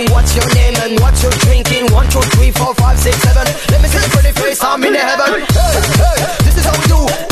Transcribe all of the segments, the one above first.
drinking? What's your name and what you're drinking? One, two, three, four, five, six, seven. Let me see the pretty face. I'm in heaven. Hey, hey, this is how we do.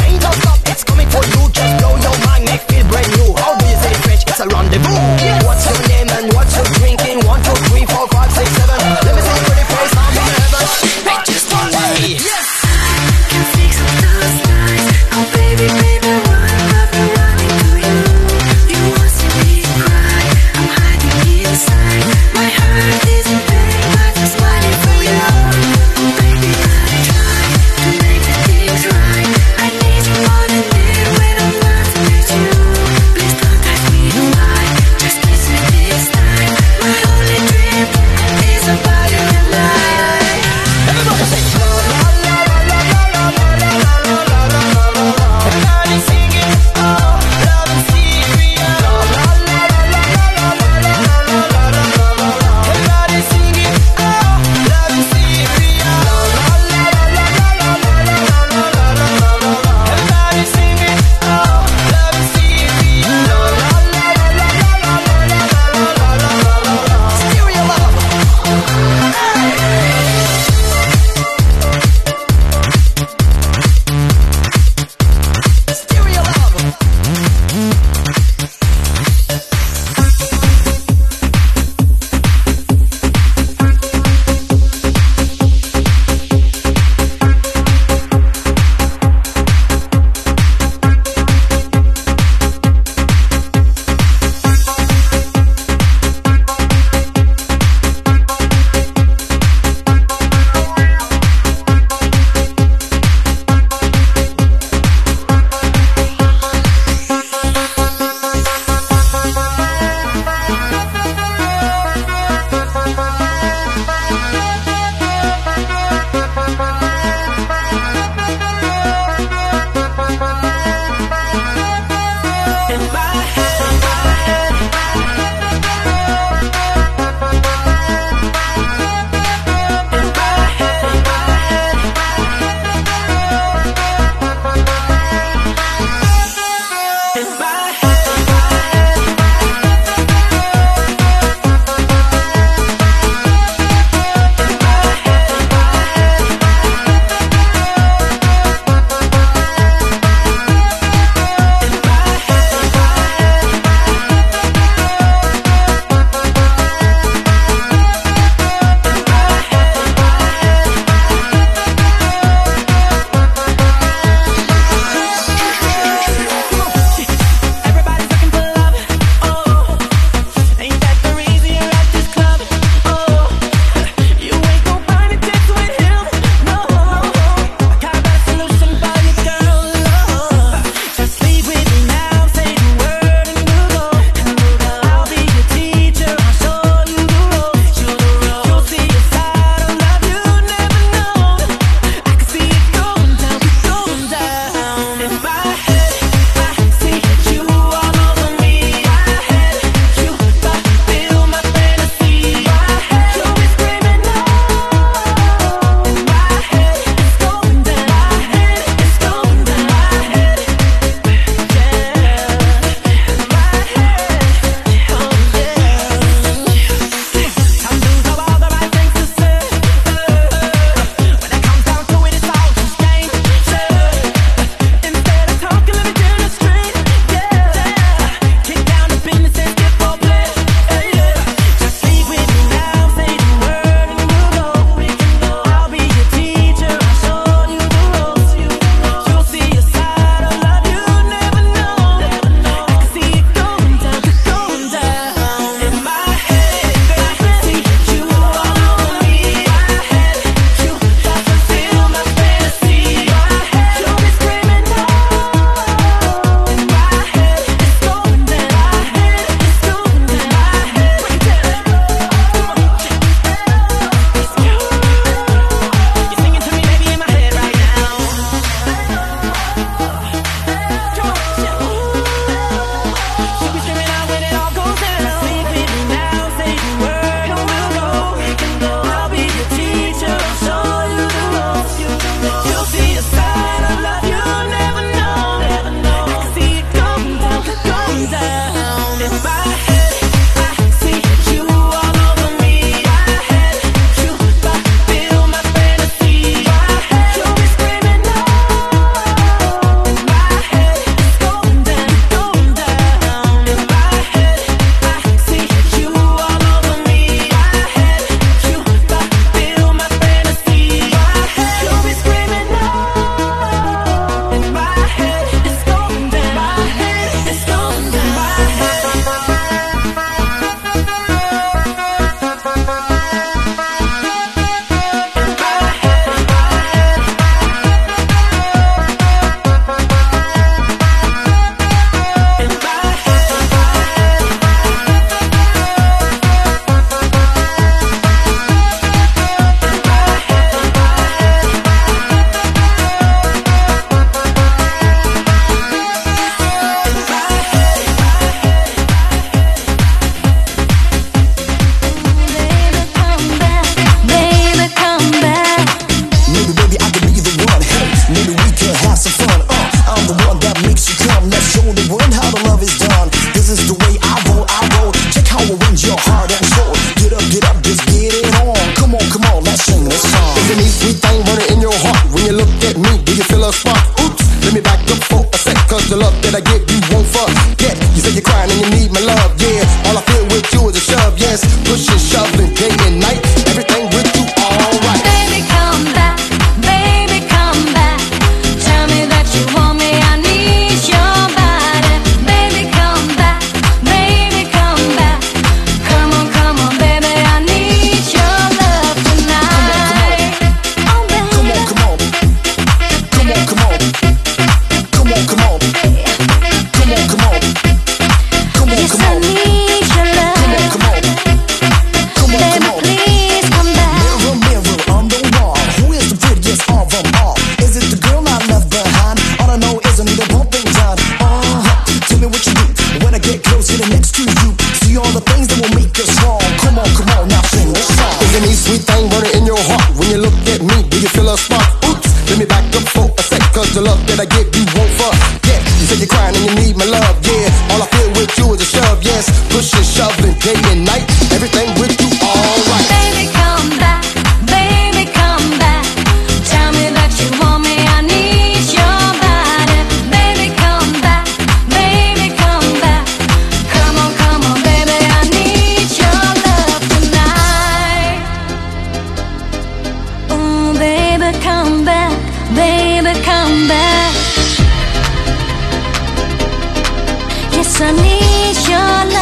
destination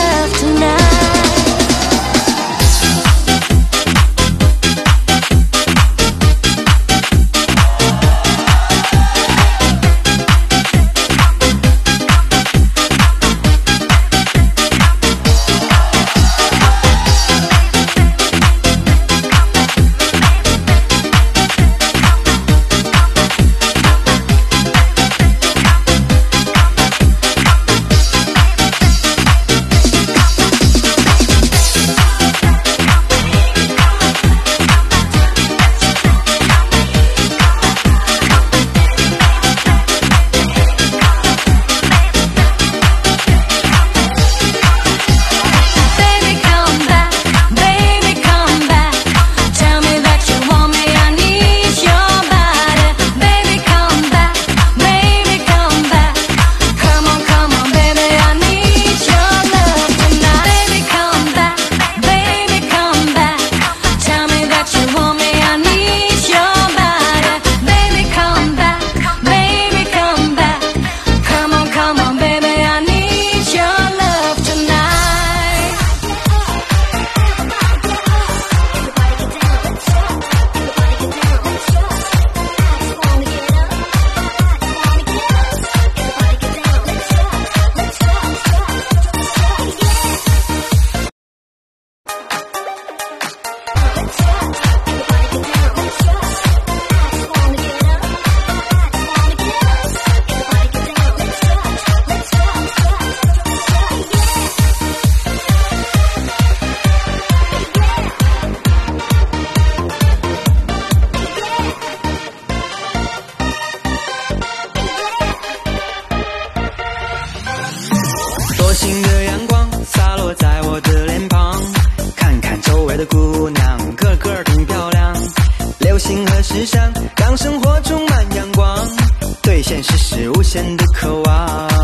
的阳光洒落在我的脸庞看看周围的姑娘个个挺漂亮流行和时尚让生活充满阳光对现实是无限的渴望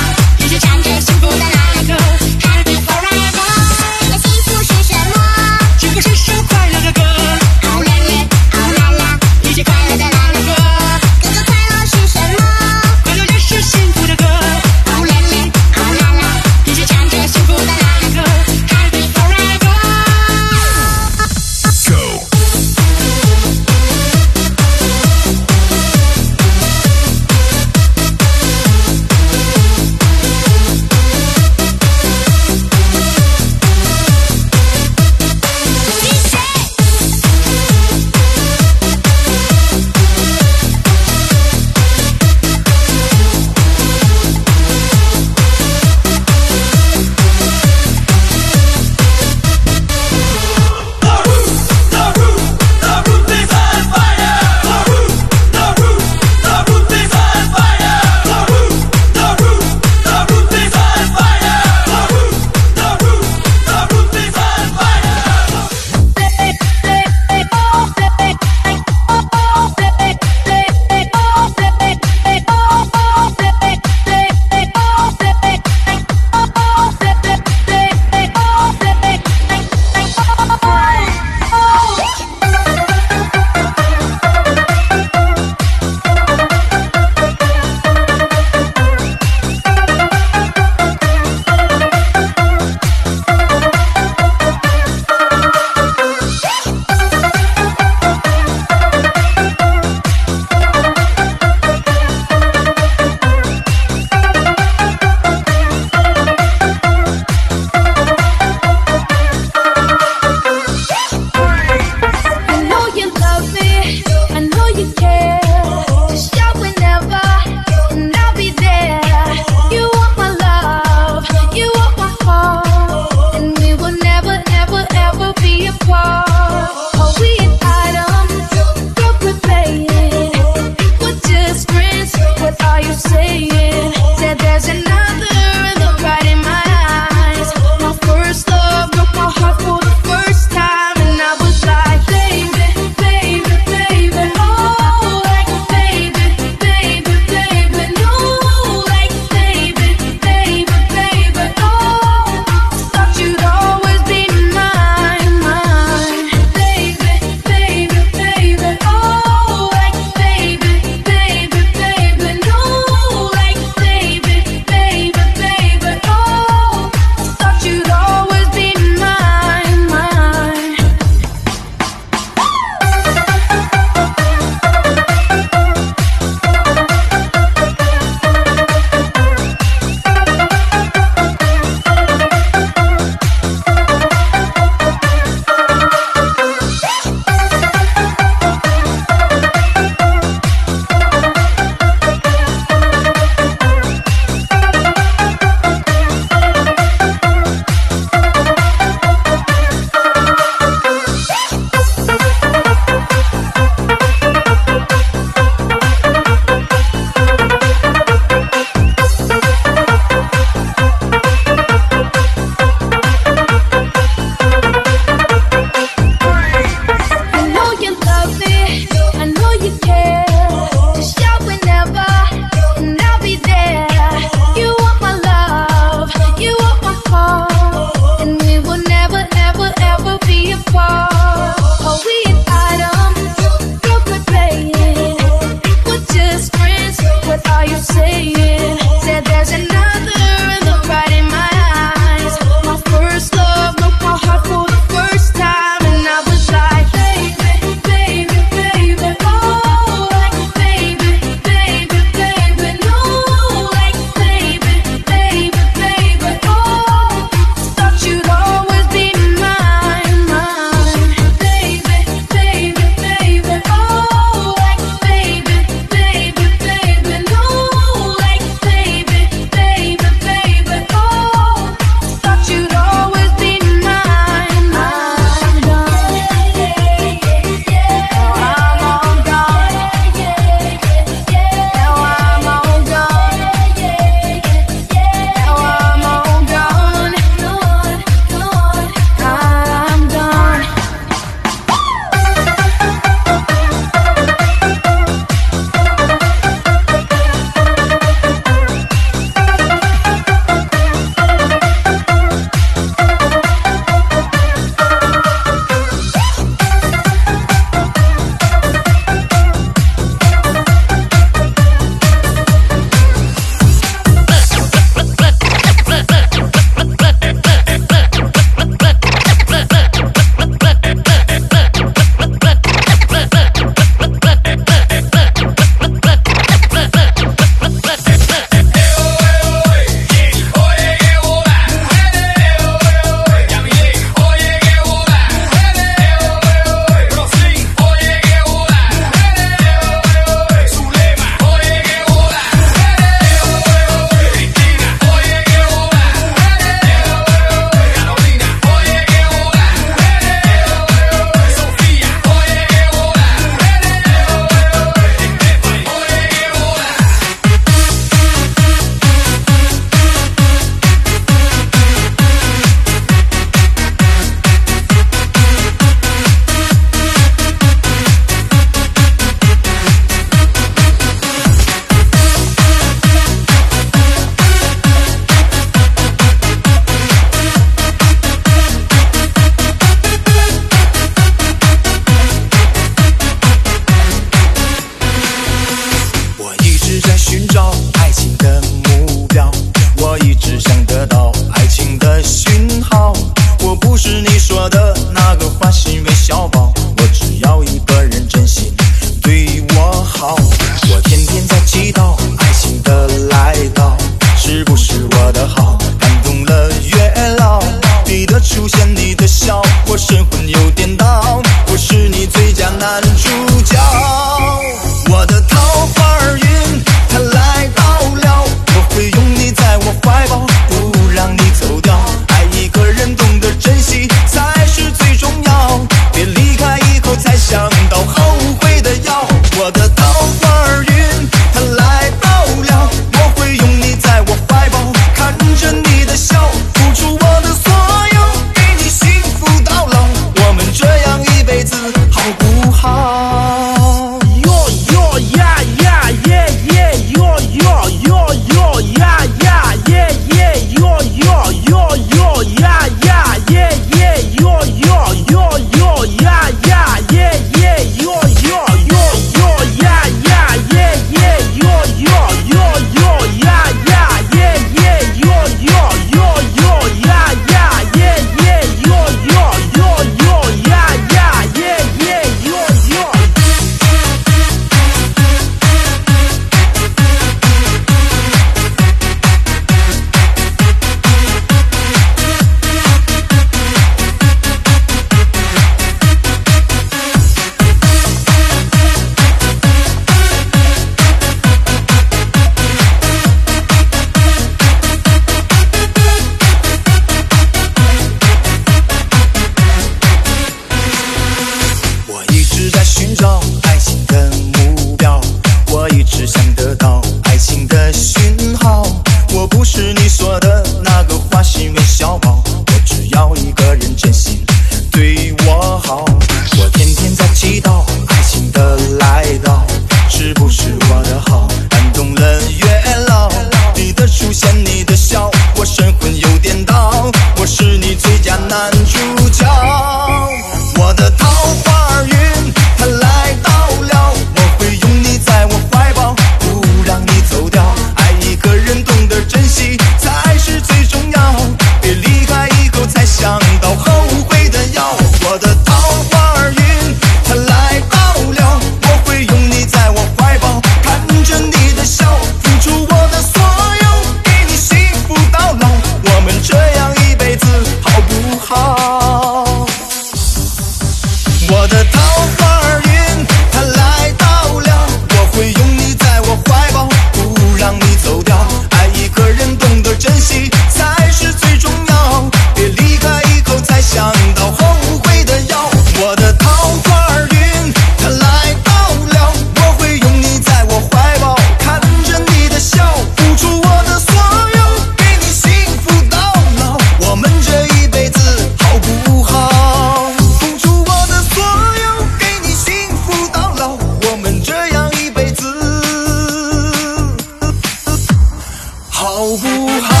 好不好？